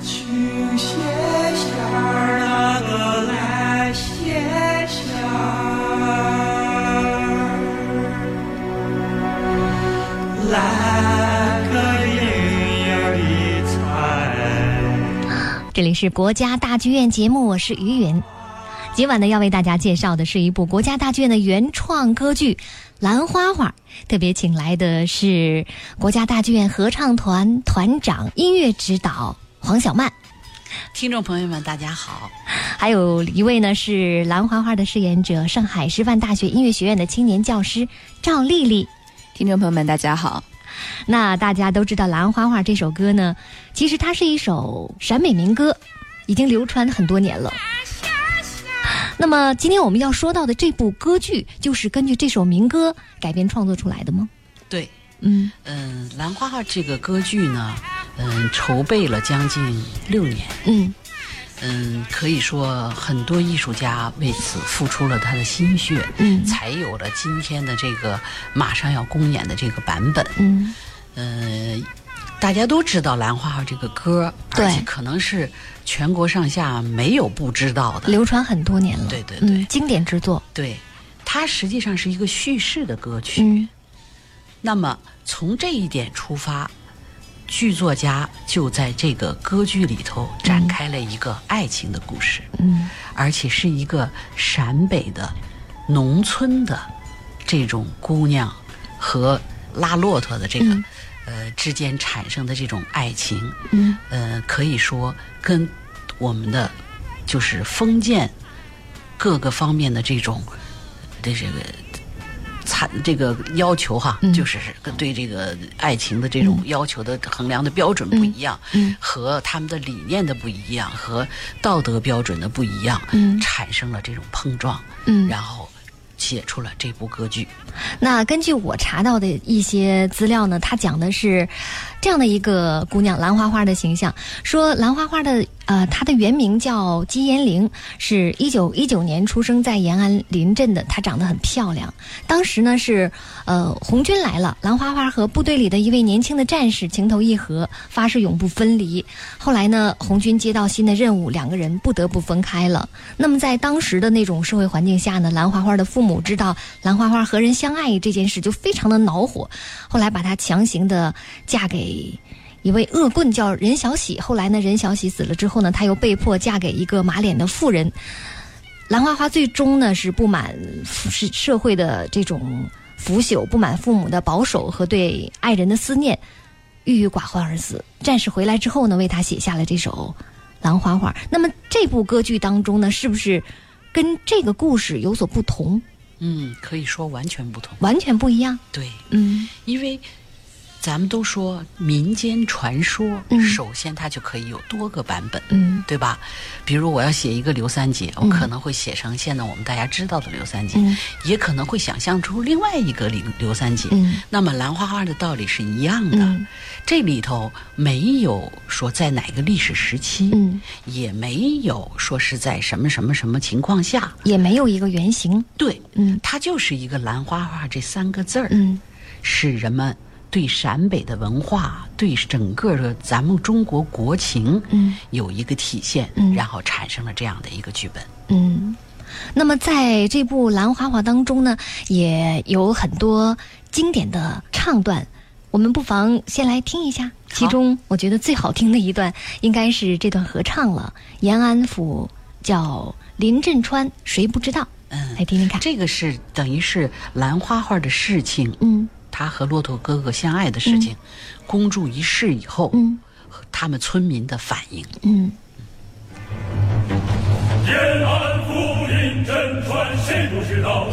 这里是国家大剧院节目，我是于云。今晚呢，要为大家介绍的是一部国家大剧院的原创歌剧《兰花花》，特别请来的是国家大剧院合唱团团长、音乐指导黄小曼，听众朋友们，大家好。还有一位呢是《兰花花》的饰演者，上海师范大学音乐学院的青年教师赵丽丽。听众朋友们，大家好。那大家都知道《兰花花》这首歌呢，其实它是一首陕北民歌，已经流传很多年了。那么今天我们要说到的这部歌剧，就是根据这首民歌改编创作出来的吗？对，嗯嗯，《兰花花》这个歌剧呢，嗯，筹备了将近六年，嗯。嗯，可以说很多艺术家为此付出了他的心血，嗯。才有了今天的这个马上要公演的这个版本。嗯。嗯，大家都知道《兰花花》这个歌，对而且可能是全国上下没有不知道的。流传很多年了，对对对。嗯，经典之作，对，它实际上是一个叙事的歌曲。嗯。那么从这一点出发，剧作家就在这个歌剧里头展开了一个爱情的故事，嗯。而且是一个陕北的农村的这种姑娘和拉骆驼的这个、嗯。呃之间产生的这种爱情，嗯。呃，可以说跟我们的就是封建各个方面的这种的这个产这个要求哈，嗯就是跟对这个爱情的这种要求的衡量的标准不一样，嗯和他们的理念的不一样，和道德标准的不一样，嗯产生了这种碰撞，嗯。然后写出了这部歌剧。那根据我查到的一些资料呢，他讲的是这样的一个姑娘兰花花的形象，说兰花花的呃，她的原名叫姬延龄，是一九一九年出生在延安临镇的，她长得很漂亮。当时呢是呃红军来了，兰花花和部队里的一位年轻的战士情投意合，发誓永不分离。后来呢，红军接到新的任务，两个人不得不分开了。那么在当时的那种社会环境下呢，兰花花的父母知道兰花花和人相爱这件事，就非常的恼火，后来把她强行的嫁给。一位恶棍叫任小喜，后来呢，任小喜死了之后呢，她又被迫嫁给一个马脸的妇人。兰花花最终呢是不满是社会的这种腐朽，不满父母的保守和对爱人的思念，郁郁寡欢而死。战士回来之后呢，为他写下了这首《兰花花》。那么这部歌剧当中呢，是不是跟这个故事有所不同，嗯，可以说完全不同。完全不一样？对，嗯因为咱们都说民间传说，嗯。首先它就可以有多个版本，嗯。对吧？比如我要写一个刘三姐，我嗯可能会写成现在我们大家知道的刘三姐，嗯。也可能会想象出另外一个刘刘三姐。嗯。那么兰花花的道理是一样的，嗯。这里头没有说在哪个历史时期，嗯，也没有说是在什么什么什么情况下，也没有一个原型。对，嗯。它就是一个兰花花这三个字儿，嗯。是人们对陕北的文化、对整个的咱们中国国情，嗯有一个体现，嗯然后产生了这样的一个剧本。嗯。那么在这部《兰花花》当中呢，也有很多经典的唱段，我们不妨先来听一下。其中我觉得最好听的一段应该是这段合唱了，延安府叫林振川，谁不知道？嗯来听听看。这个是等于是兰花花的事情，嗯他和骆驼哥哥相爱的事情，公诸于世以后，嗯他们村民的反应。嗯延安福临真传，谁不知道？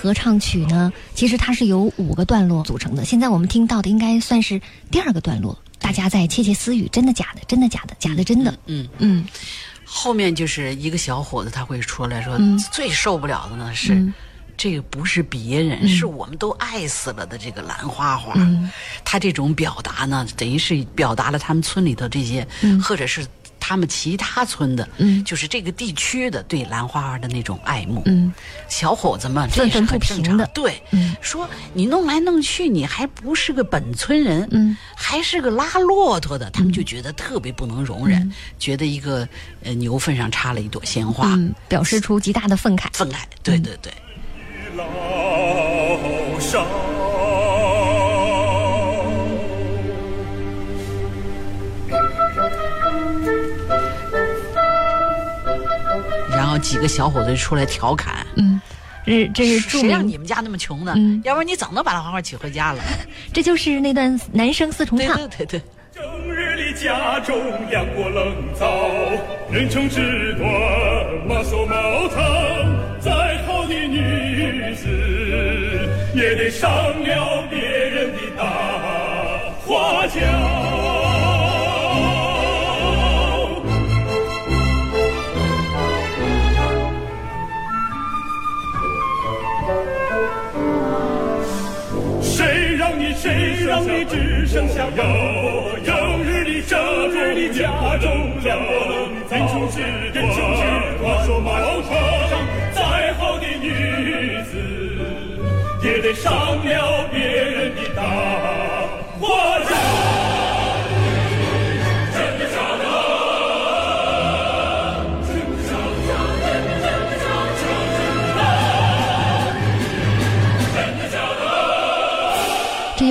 合唱曲呢，其实它是由五个段落组成的。现在我们听到的应该算是第二个段落，大家在窃窃私语：真的假的？真的假的？假的真的？嗯，嗯后面就是一个小伙子他会出来说，嗯最受不了的呢是。嗯这个不是别人，是我们都爱死了的这个兰花花。嗯他这种表达呢，等于是表达了他们村里头这些，或者是他们其他村的，嗯就是这个地区的对兰花花的那种爱慕。嗯小伙子们，这也是很正常的对，嗯说你弄来弄去，你还不是个本村人，嗯还是个拉骆驼的，他们就觉得特别不能容忍，觉得一个呃牛粪上插了一朵鲜花，嗯，表示出极大的愤慨。愤慨。对对对，老少。后几个小伙子出来调侃。嗯，这这是著谁让你，们家那么穷呢？嗯要不然你早能把兰花花娶回家了。这就是那段男生四重唱。对对对，正日里家中两锅冷灶，人穷志短，马首茅堂。再好的女子，也得上了别人的大花轿。让你只剩下有正日你生日你家中两锅冷灶，人穷志人穷志短，说茅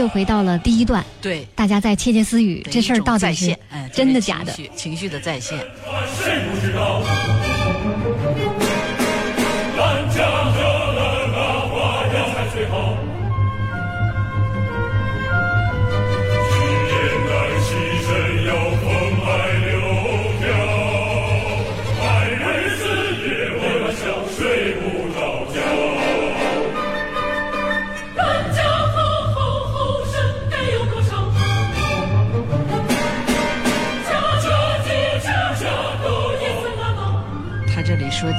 回到了第一段，对，大家在窃窃私语，这事儿到底是，哎，真的假的？情绪情绪的再现。谁不知道？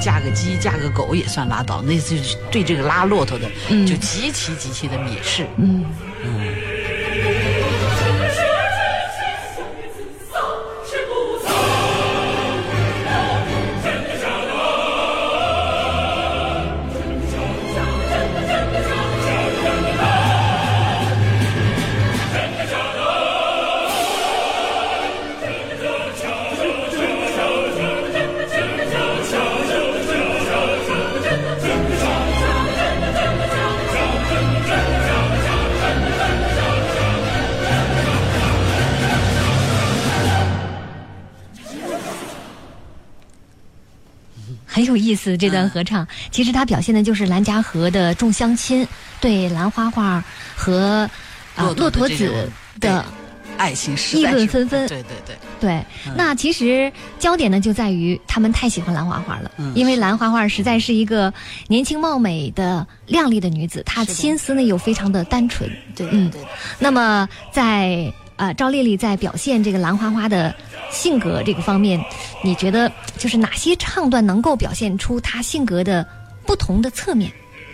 嫁个鸡嫁个狗也算拉倒，那就是对这个拉骆驼的、就极其极其的蔑视。嗯，意思。这段合唱、其实它表现的就是兰家河的众乡亲对兰花花和啊骆驼骆驼子的爱情实议论纷纷对对对，对，那其实焦点呢就在于他们太喜欢兰花花了，嗯因为兰花花实在是一个年轻貌美的靓丽的女子，她心思呢又非常的单纯。对嗯对，那么在呃赵丽丽在表现这个兰花花的性格这个方面，你觉得就是哪些唱段能够表现出她性格的不同的侧面，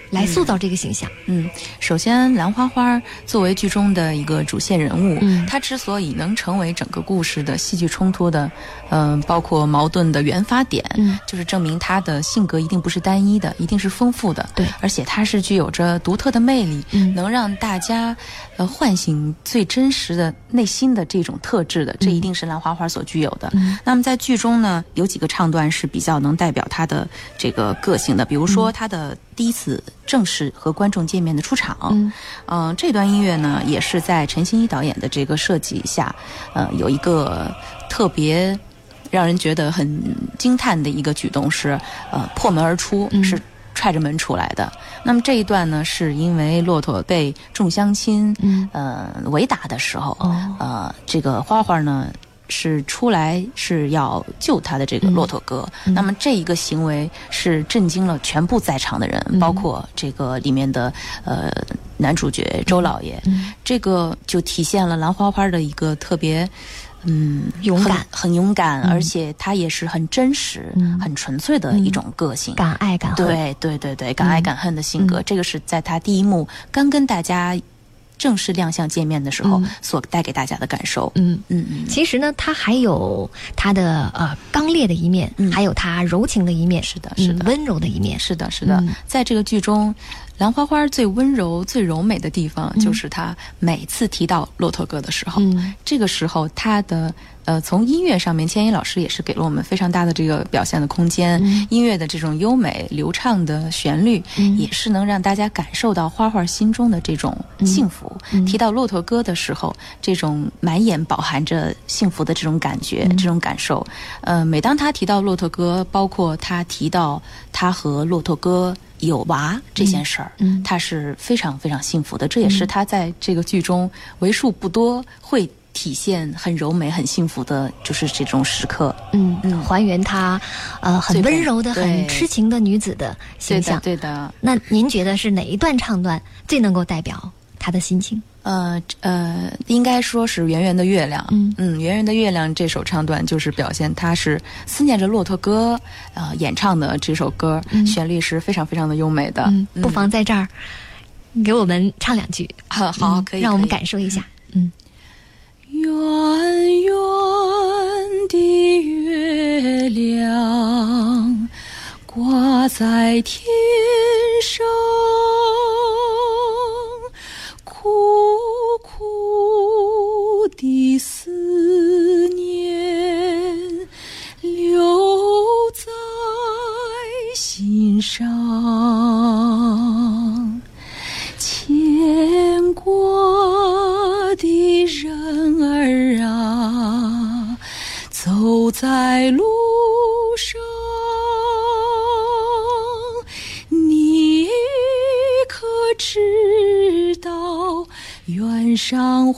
来塑造这个形象？嗯，首先兰花花作为剧中的一个主线人物，嗯。她之所以能成为整个故事的戏剧冲突的，嗯、包括矛盾的原发点，嗯。就是证明她的性格一定不是单一的，一定是丰富的，对。而且她是具有着独特的魅力，嗯。能让大家呃唤醒最真实的内心的这种特质的，这一定是兰花花所具有的。嗯。那么在剧中呢，有几个唱段是比较能代表她的这个个性的，比如说她的第一次正式和观众见面的出场，嗯嗯、这段音乐呢，也是在陈欣一导演的这个设计下，呃，有一个特别让人觉得很惊叹的一个举动是，呃，破门而出，嗯是踹着门出来的。那么这一段呢，是因为骆驼被众乡亲，嗯呃，围打的时候，哦呃，这个花花呢。是出来是要救他的这个骆驼哥。那么这一个行为是震惊了全部在场的人，嗯包括这个里面的呃男主角周老爷。嗯这个就体现了兰花花的一个特别。嗯，勇敢很很勇敢，嗯而且他也是很真实、嗯很纯粹的一种个性。敢爱敢恨。对对对对，敢爱嗯敢恨的性格，嗯这个是在他第一幕刚跟大家正式亮相见面的时候嗯所带给大家的感受。嗯。嗯嗯，其实呢，他还有他的呃刚烈的一面，嗯还有他柔情的一面，是的是的嗯温柔的一面。是的，是的，嗯在这个剧中。兰花花最温柔、最柔美的地方，嗯。就是她每次提到骆驼哥的时候，嗯。这个时候她的呃，从音乐上面，千一老师也是给了我们非常大的这个表现的空间。嗯。音乐的这种优美流畅的旋律，嗯。也是能让大家感受到花花心中的这种幸福。嗯。提到骆驼哥的时候，这种满眼饱含着幸福的这种感觉、嗯。这种感受，呃，每当他提到骆驼哥，包括他提到他和骆驼哥。有娃这件事儿，嗯嗯他是非常非常幸福的，这也是他在这个剧中为数不多会体现很柔美、很幸福的，就是这种时刻。嗯嗯还原她呃很温柔的、很痴情的女子的形象。对的，对的。那您觉得是哪一段唱段最能够代表她的心情？呃呃，应该说是《圆圆的月亮》。嗯嗯，《圆圆的月亮》这首唱段就是表现他是思念着骆驼哥，呃，演唱的这首歌，嗯旋律是非常非常的优美的。嗯，不妨在这儿给我们唱两句，好可以，让我们感受一下。嗯，圆圆的月亮挂在天上，在路上，你可知道远上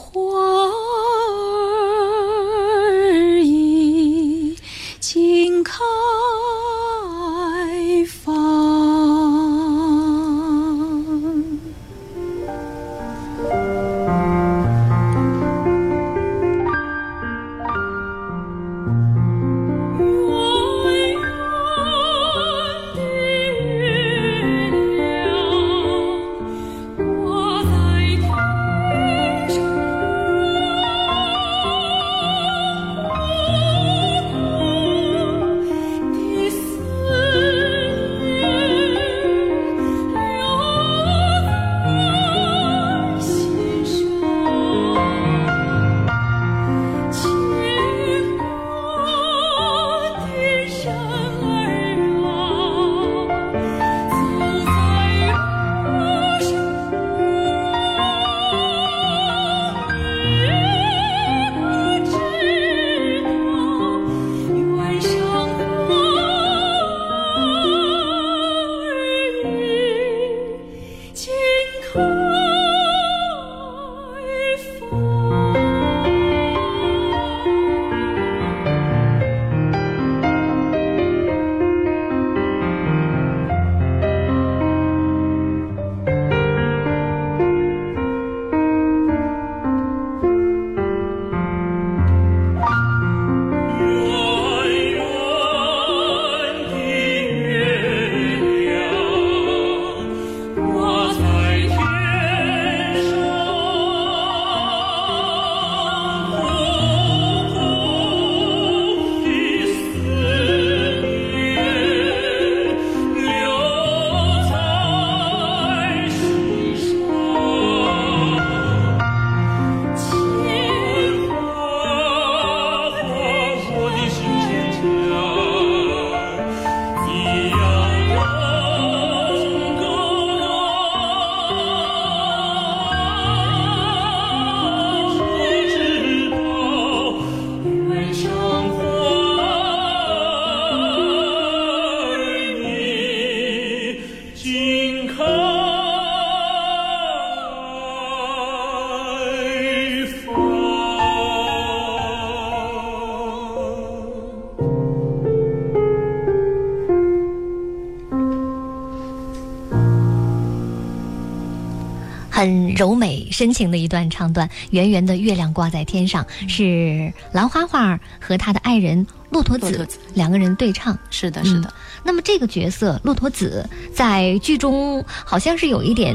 深情的一段唱段。圆圆的月亮挂在天上，是兰花花和他的爱人骆驼子骆驼子两个人对唱。是的，是的，那么这个角色骆驼子在剧中好像是有一点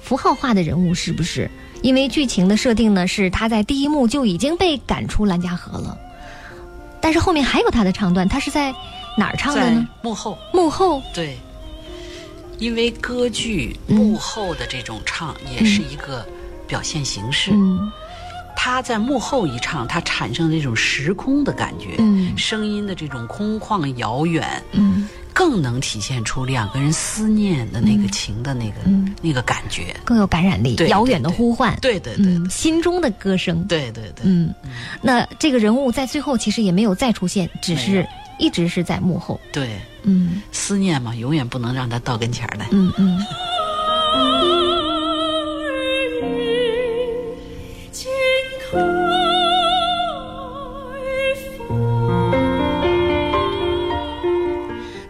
符号化的人物，是不是？因为剧情的设定呢，是他在第一幕就已经被赶出兰家河了，但是后面还有他的唱段，他是在哪儿唱的呢？幕后，幕后。对，因为歌剧幕后的这种唱也是一个表现形式。嗯。他在幕后一唱，他产生那种时空的感觉，嗯。声音的这种空旷遥远，嗯，更能体现出两个人思念的那个情的那个、嗯。那个感觉。更有感染力，对遥远的呼唤，对对对嗯，心中的歌声。对对对，嗯，那这个人物在最后其实也没有再出现，只是一直是在幕后。对，嗯。思念嘛，永远不能让他到跟前儿来。嗯嗯。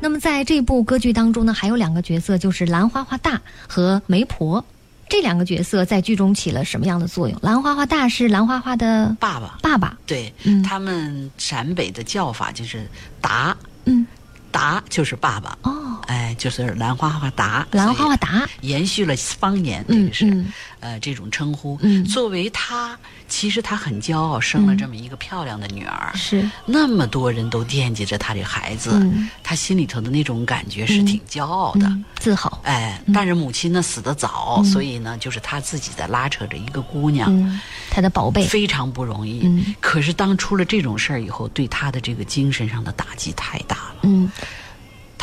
那么在这部歌剧当中呢，还有两个角色，就是兰花花大和媒婆。这两个角色在剧中起了什么样的作用？兰花花大是兰花花的爸爸，爸爸，对、嗯。他们陕北的叫法就是达，嗯，达就是爸爸，哦，哎，就是兰花花达，兰花花达，延续了方言，这嗯个是、嗯呃这种称呼。嗯。作为她，其实她很骄傲，生了这么一个漂亮的女儿。是，那么多人都惦记着她这孩子，她心里头的那种感觉是挺骄傲的。嗯，自豪，哎，但是母亲呢死得早，所以呢，就是她自己在拉扯着一个姑娘，她，的宝贝，非常不容易。嗯。可是当出了这种事儿以后，对她的这个精神上的打击太大了，嗯，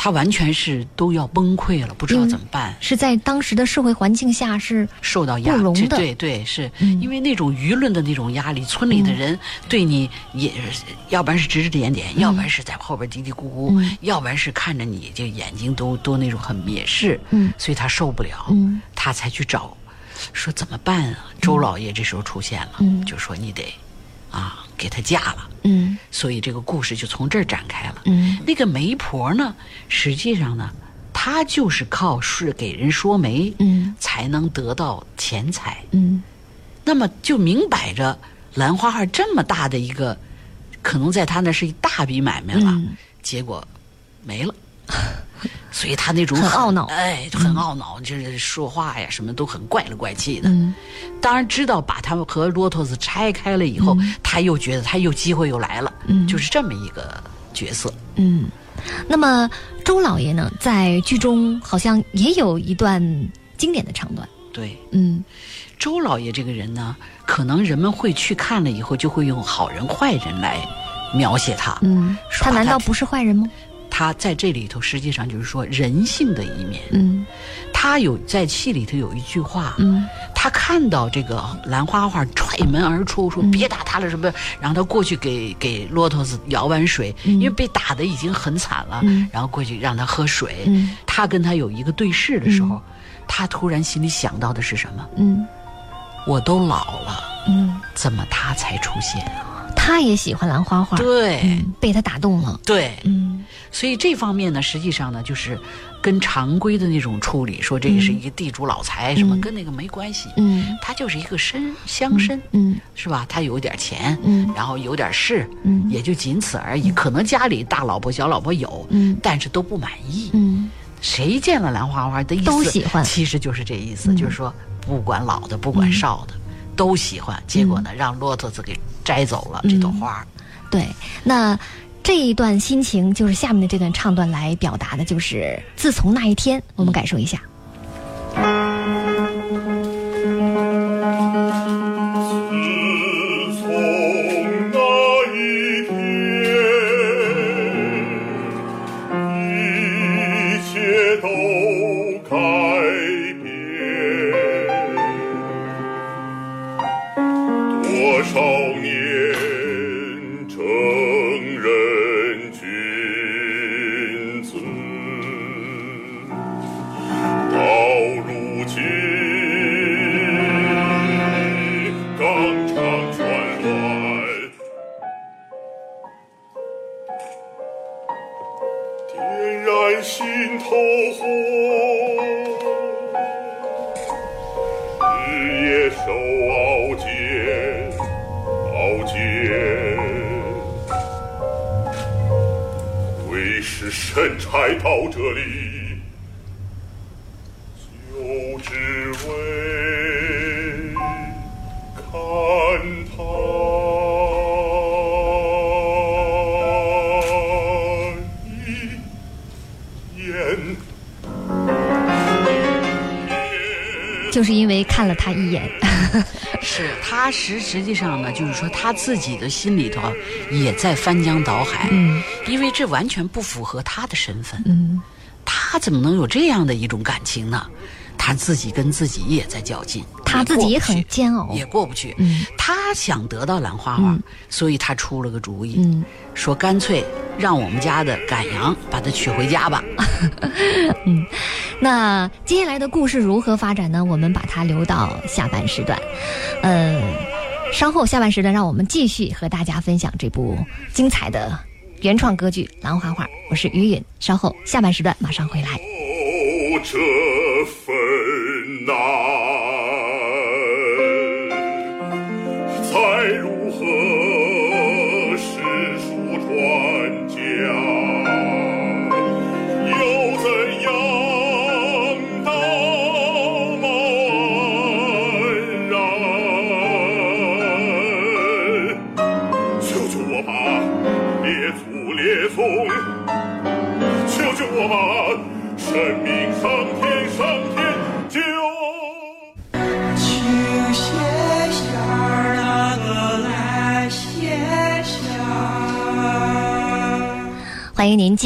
他完全是都要崩溃了，不知道怎么办。是在当时的社会环境下是，受到压这不容的。对对，是、嗯。因为那种舆论的那种压力，村里的人对你也，要不然是指指点点，要不然是在后边嘀嘀咕咕，嗯。要不然是看着你就眼睛都都那种很蔑视，嗯。所以他受不了，嗯。他才去找，说怎么办啊？周老爷这时候出现了，嗯。就说你得啊给她嫁了，嗯所以这个故事就从这儿展开了。嗯那个媒婆呢，实际上呢，她就是靠是给人说媒，嗯才能得到钱财。嗯那么就明摆着，兰花花这么大的一个，可能在他那是一大笔买卖了，嗯结果没了。所以他那种很懊恼哎，很懊恼，就是说话呀，什么都很怪了怪气的。嗯当然知道把他们和骆驼子拆开了以后，他又觉得他又机会又来了，嗯就是这么一个角色。嗯。那么周老爷呢，在剧中好像也有一段经典的唱段，对，嗯周老爷这个人呢，可能人们会去看了以后，就会用好人坏人来描写他。嗯，他难道不是坏人吗？他在这里头实际上就是说人性的一面。嗯。他有在戏里头有一句话，嗯。他看到这个兰花花踹门而出，说嗯。别打他了什么，然后他过去给给骆驼子舀碗水，因为被打的已经很惨了，嗯。然后过去让他喝水。嗯。他跟他有一个对视的时候，他突然心里想到的是什么？嗯。我都老了，嗯，怎么他才出现？他也喜欢兰花花，对、嗯，被他打动了，对，嗯。所以这方面呢，实际上呢，就是跟常规的那种处理，说这个是一个地主老财什么，嗯。跟那个没关系。嗯。他就是一个绅乡绅，嗯。是吧？他有点钱，嗯。然后有点势，嗯。也就仅此而已。可能家里大老婆小老婆有，嗯。但是都不满意。嗯。谁见了兰花花的意思？都喜欢。其实就是这意思，嗯。就是说不管老的不管少的、都喜欢。结果呢，让骆驼子给摘走了、嗯这朵花儿。对，那这一段心情就是下面的这段唱段来表达的，就是自从那一天，我们感受一下。自是神差到这里？就只为看他一眼。就是因为看了他一眼，是他实实际上呢，就是说他自己的心里头也在翻江倒海，嗯因为这完全不符合他的身份，嗯他怎么能有这样的一种感情呢？他自己跟自己也在较劲，他自己也很煎熬也过不去。嗯他想得到兰花花，嗯所以他出了个主意，嗯说干脆让我们家的赶羊把它娶回家吧。那接下来的故事如何发展呢？我们把它留到下半时段。嗯，稍后下半时段，让我们继续和大家分享这部精彩的原创歌剧《兰花花》。我是于允，稍后下半时段马上回来。哦，这份难，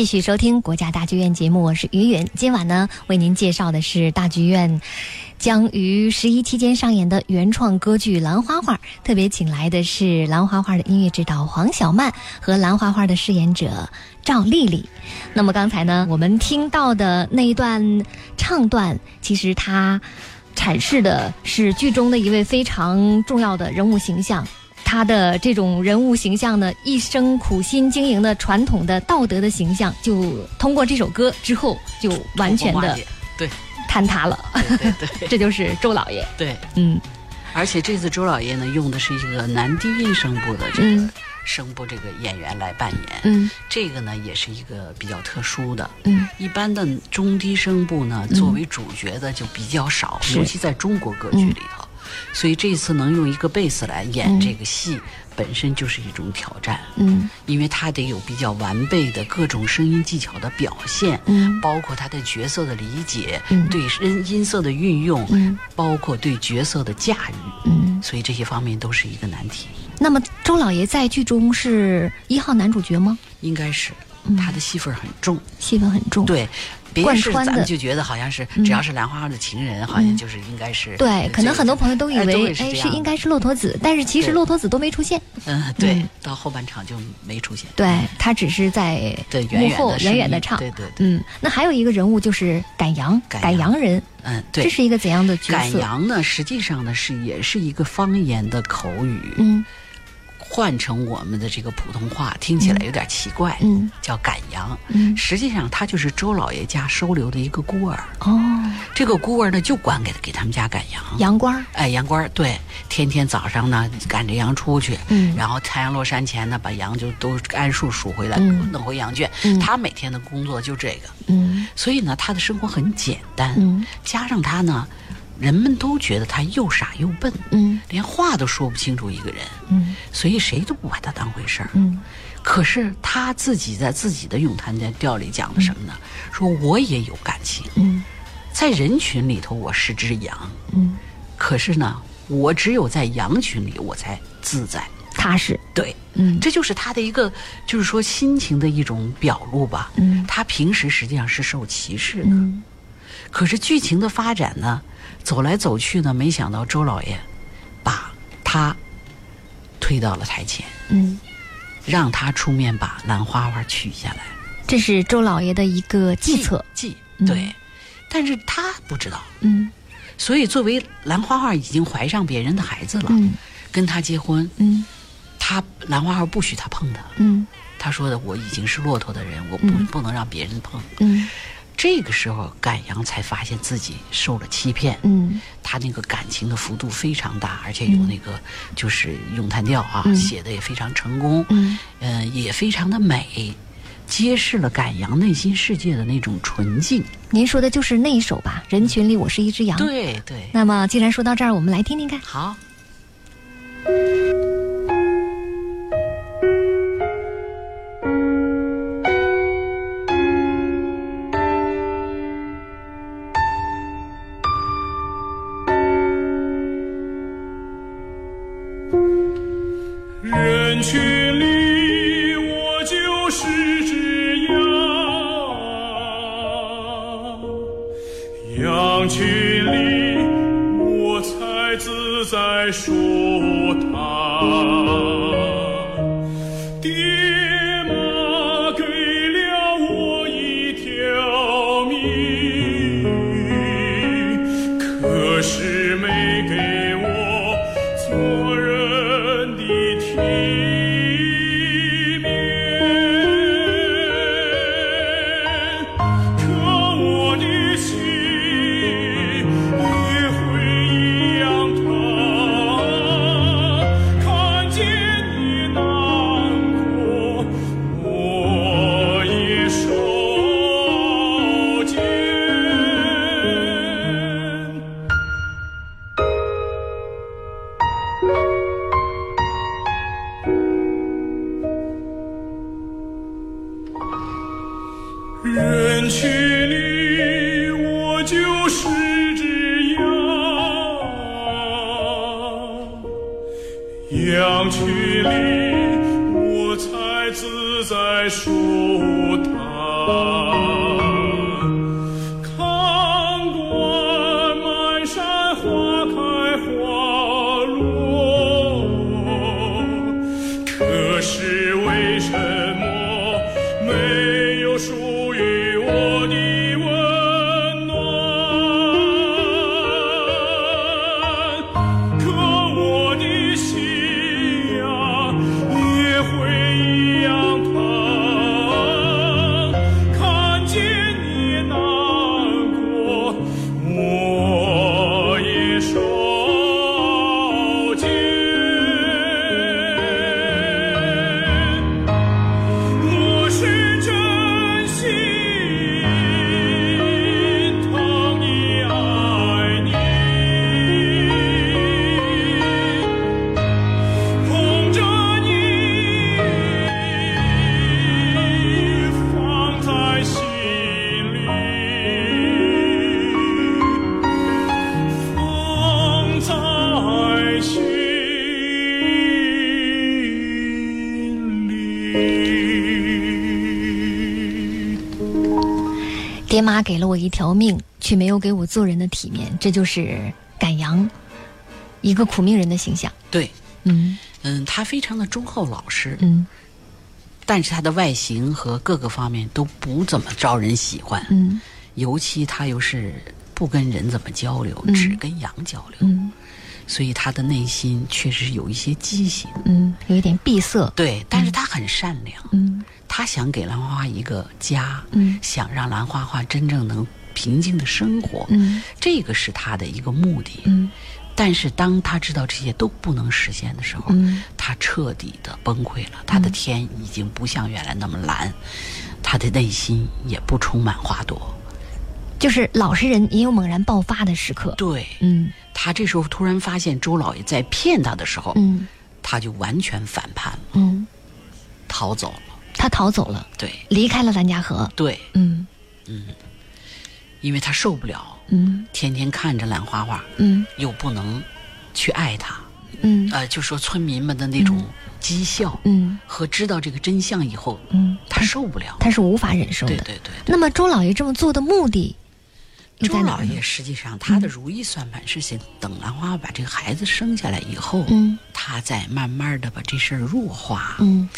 继续收听国家大剧院节目，我是于允。今晚呢，为您介绍的是大剧院将于十一期间上演的原创歌剧《兰花花》，特别请来的是《兰花花》的音乐指导黄小曼和《兰花花》的饰演者赵丽丽。那么刚才呢，我们听到的那一段唱段，其实它阐释的是剧中的一位非常重要的人物形象。他的这种人物形象呢，一生苦心经营的传统的道德的形象，就通过这首歌之后，就完全的对。坍塌了。对对对。这就是周老爷。对，嗯。而且这次周老爷呢用的是一个男低音声部的这个嗯。声部这个演员来扮演，嗯。这个呢也是一个比较特殊的。嗯。一般的中低声部呢，作为主角的就比较少，尤其在中国歌剧里头。所以这次能用一个贝斯来演嗯这个戏，本身就是一种挑战。嗯因为他得有比较完备的各种声音技巧的表现，嗯包括他对角色的理解，嗯对音音色的运用，嗯包括对角色的驾驭，嗯。所以这些方面都是一个难题。那么周老爷在剧中是一号男主角吗？应该是嗯他的戏份很重，戏份很重。对。别贯人是穿的咱们就觉得好像是嗯只要是兰花花的情人，好像就是应该是对，可能很多朋友都以为哎是应该是骆驼子，但是其实骆驼子都没出现。嗯对嗯，到后半场就没出现。对他只是在幕后远远远的唱。对对对，嗯，那还有一个人物就是赶羊，赶羊人，嗯对。这是一个怎样的角色赶？羊呢，实际上呢是也是一个方言的口语，嗯换成我们的这个普通话，听起来有点奇怪，嗯叫赶羊。嗯实际上，他就是周老爷家收留的一个孤儿。哦，这个孤儿呢，就管给给他们家赶羊。羊倌儿，哎，羊倌儿对，天天早上呢赶着羊出去，嗯然后太阳落山前呢把羊就都按数数回来，嗯弄回羊圈。嗯他每天的工作就这个，嗯所以呢，他的生活很简单。嗯加上他呢，人们都觉得他又傻又笨，嗯。连话都说不清楚一个人，嗯。所以谁都不把他当回事儿。嗯。可是他自己在自己的咏叹调里讲的什么呢？说我也有感情，嗯。在人群里头我是只羊，嗯，可是呢，我只有在羊群里我才自在。踏实，对，嗯。这就是他的一个，就是说心情的一种表露吧。嗯。他平时实际上是受歧视的，嗯。可是剧情的发展呢，走来走去呢，没想到周老爷把他推到了台前，嗯，让他出面把兰花花取下来。这是周老爷的一个计策。计嗯。对，但是他不知道，嗯。所以作为兰花花已经怀上别人的孩子了，嗯。跟他结婚，嗯。他兰花花不许他碰他。嗯。他说的我已经是骆驼的人，我不、嗯。不能让别人碰。嗯这个时候，赶阳才发现自己受了欺骗。嗯他那个感情的幅度非常大，而且有那个就是咏叹调啊，嗯写的也非常成功，嗯呃，也非常的美。揭示了赶阳内心世界的那种纯净。您说的就是那一首吧？人群里我是一只羊。。对对，那么既然说到这儿，我们来听听看。好。爹妈给了我一条命，却没有给我做人的体面，这就是赶羊，一个苦命人的形象。对，嗯嗯，他非常的忠厚老实，嗯但是他的外形和各个方面都不怎么招人喜欢，嗯尤其他又是不跟人怎么交流，嗯只跟羊交流，嗯所以他的内心确实有一些畸形。嗯，有一点闭塞。对，但是他很善良，嗯他想给兰花花一个家，嗯想让兰花花真正能平静的生活，嗯这个是他的一个目的。嗯但是当他知道这些都不能实现的时候，嗯他彻底的崩溃了。他的天已经不像原来那么蓝，他的内心也不充满花朵。就是老实人也有猛然爆发的时刻。对嗯他这时候突然发现周老爷在骗他的时候，嗯他就完全反叛了，嗯，逃走了。他逃走了，对。离开了兰家河。对，嗯。嗯。因为他受不了嗯。天天看着兰花花，嗯。又不能去爱他，嗯。呃，就说村民们的那种讥笑、嗯。和知道这个真相以后，嗯，他受不了。他是无法忍受的。对对对。那么周老爷这么做的目的周老爷？实际上他的如意算盘是想等兰花把这个孩子生下来以后，嗯。他再慢慢的把这事儿弱化，嗯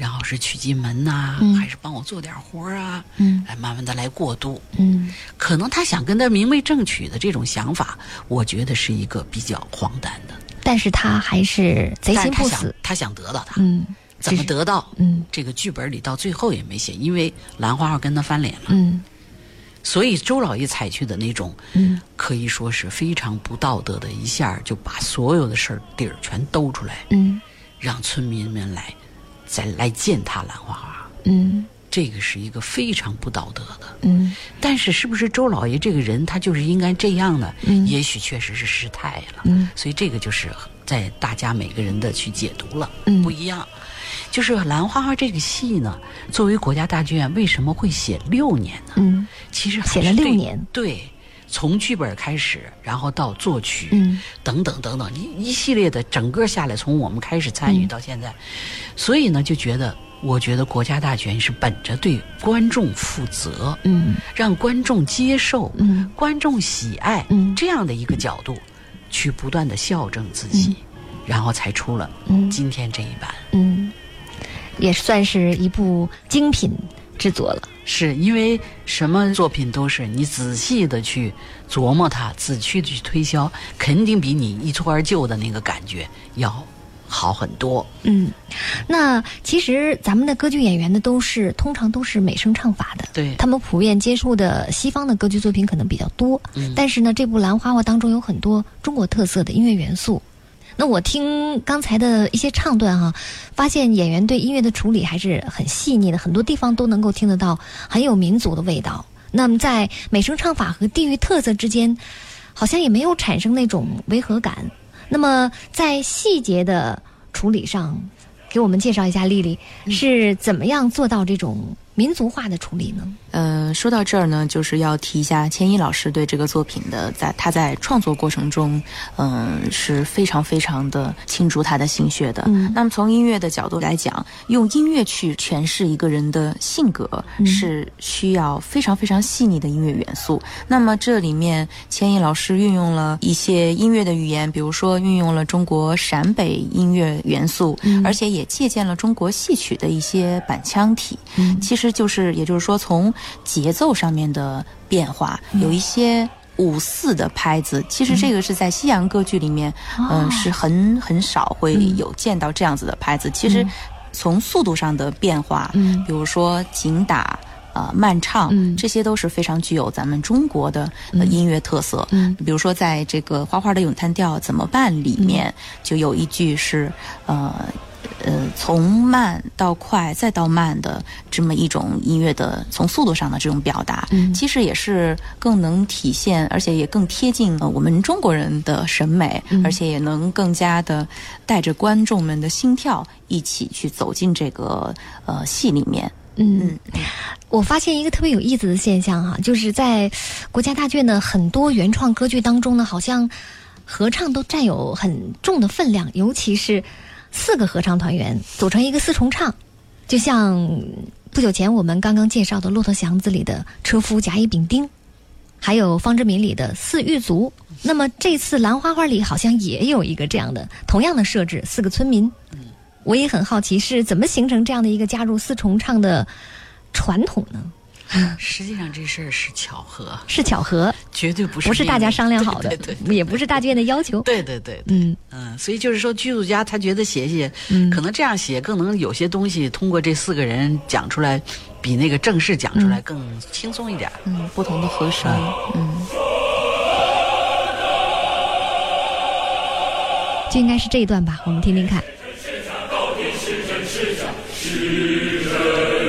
然后是娶进门呐、嗯还是帮我做点活儿啊，嗯来慢慢的来过渡。嗯可能他想跟他明媒正娶的这种想法，我觉得是一个比较荒诞的。但是他还是贼心不死。他想得到他，嗯，怎么？得到？嗯这个剧本里到最后也没写，因为兰花花跟他翻脸了，嗯所以周老爷采取的那种嗯可以说是非常不道德的，一下就把所有的事儿底儿全兜出来，嗯让村民们来再来践踏兰花花。嗯这个是一个非常不道德的。嗯但是，是不是周老爷这个人他就是应该这样呢？嗯也许确实是失态了。嗯所以这个就是在大家每个人的去解读了，嗯不一样。就是《兰花花》这个戏呢，作为国家大剧院为什么会写六年呢？嗯其实写了六年对，从剧本开始，然后到作曲，嗯。等等等等，一一系列的整个下来，从我们开始参与嗯。到现在，所以呢，就觉得，我觉得国家大剧院是本着对观众负责，嗯让观众接受，嗯。观众喜爱，嗯。这样的一个角度，去不断的校正自己，然后才出了嗯。今天这一版。嗯，也算是一部精品制作了。是因为什么作品都是你仔细的去琢磨它，仔细的去推销，肯定比你一蹴而就的那个感觉要好很多。嗯，那其实咱们的歌剧演员呢，都是通常都是美声唱法的，对他们普遍接触的西方的歌剧作品可能比较多，嗯但是呢，这部《兰花花》当中有很多中国特色的音乐元素。那我听刚才的一些唱段哈、发现演员对音乐的处理还是很细腻的，很多地方都能够听得到很有民族的味道。那么在美声唱法和地域特色之间，好像也没有产生那种违和感。那么在细节的处理上，给我们介绍一下丽丽是怎么样做到这种民族化的处理呢？呃，说到这儿呢，就是要提一下千一老师对这个作品的，在他在创作过程中，嗯、是非常非常的倾注他的心血的。嗯那么从音乐的角度来讲，用音乐去诠释一个人的性格，嗯是需要非常非常细腻的音乐元素。那么这里面，千一老师运用了一些音乐的语言，比如说运用了中国陕北音乐元素，嗯而且也借鉴了中国戏曲的一些板腔体。嗯其实就是，也就是说，从节奏上面的变化，有一些五四的拍子。其实这个是在西洋歌剧里面，嗯、哦是很很少会嗯有见到这样子的拍子。其实从速度上的变化，嗯比如说紧打。呃，慢唱，嗯这些都是非常具有咱们中国的、呃、音乐特色。嗯比如说，在这个《花花的咏叹调怎么办》里面，就有一句是，呃。呃，从慢到快再到慢的这么一种音乐的从速度上的这种表达，嗯。其实也是更能体现，而且也更贴近呃我们中国人的审美，嗯。而且也能更加的带着观众们的心跳一起去走进这个呃戏里面。嗯，我发现一个特别有意思的现象哈、就是在国家大剧院的很多原创歌剧当中呢，好像合唱都占有很重的分量，尤其是四个合唱团员组成一个四重唱，就像不久前我们刚刚介绍的《骆驼祥子》里的车夫甲乙丙丁，还有方志敏里的四狱卒。那么这次《兰花花》里好像也有一个这样的同样的设置，四个村民。我也很好奇是怎么形成这样的一个加入四重唱的传统呢？实际上这事儿是巧合，是巧合，绝对不是不是大家商量好的，对对对也不是大剧院的要求。对对对，嗯嗯，所以就是说，剧作家他觉得写写，嗯可能这样写更能有些东西通过这四个人讲出来，比那个正式讲出来更轻松一点。嗯，不同的和声，嗯。就应该是这一段吧，我们听听看。在这个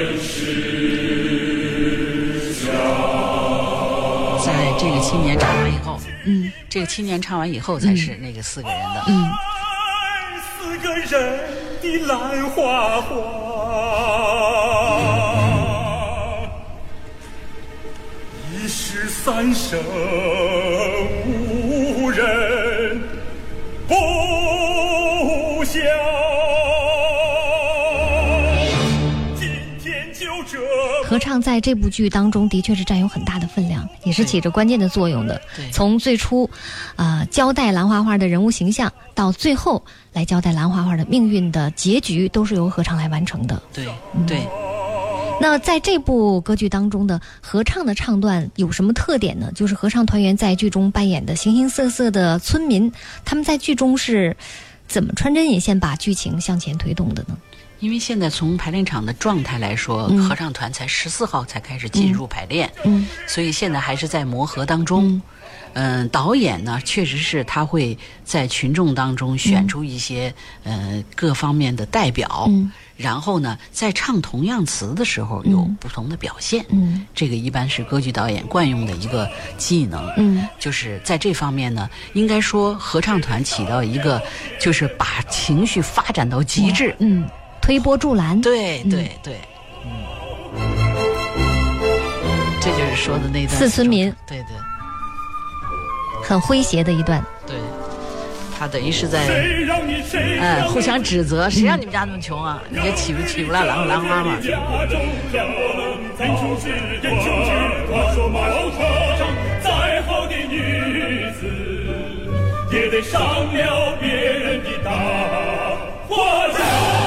青年唱完以后，嗯这个青年唱完以后才是那个四个人的。嗯。四个人的兰花花，一时三生合唱在这部剧当中的确是占有很大的分量，也是起着关键的作用的。从最初，啊、交代兰花花的人物形象，到最后来交代兰花花的命运的结局，都是由合唱来完成的。对对，那在这部歌剧当中的合唱的唱段有什么特点呢？就是合唱团员在剧中扮演的形形色色的村民，他们在剧中是怎么穿针引线把剧情向前推动的呢？因为现在从排练场的状态来说，合唱团才十四号才开始进入排练，嗯所以现在还是在磨合当中。嗯，导演呢，确实是他会在群众当中选出一些、呃各方面的代表，嗯然后呢，在唱同样词的时候有不同的表现。嗯这个一般是歌剧导演惯用的一个技能。嗯就是在这方面呢，应该说合唱团起到一个，就是把情绪发展到极致。嗯，推波助澜。对对对，嗯，这就是说的那段四村民对对很诙谐的一段。对，他等于是在谁让你谁哎互相指责，谁让你们家那么穷啊？你也起不起不来兰兰花嘛？再好的女子，也得上了别人的大花轿。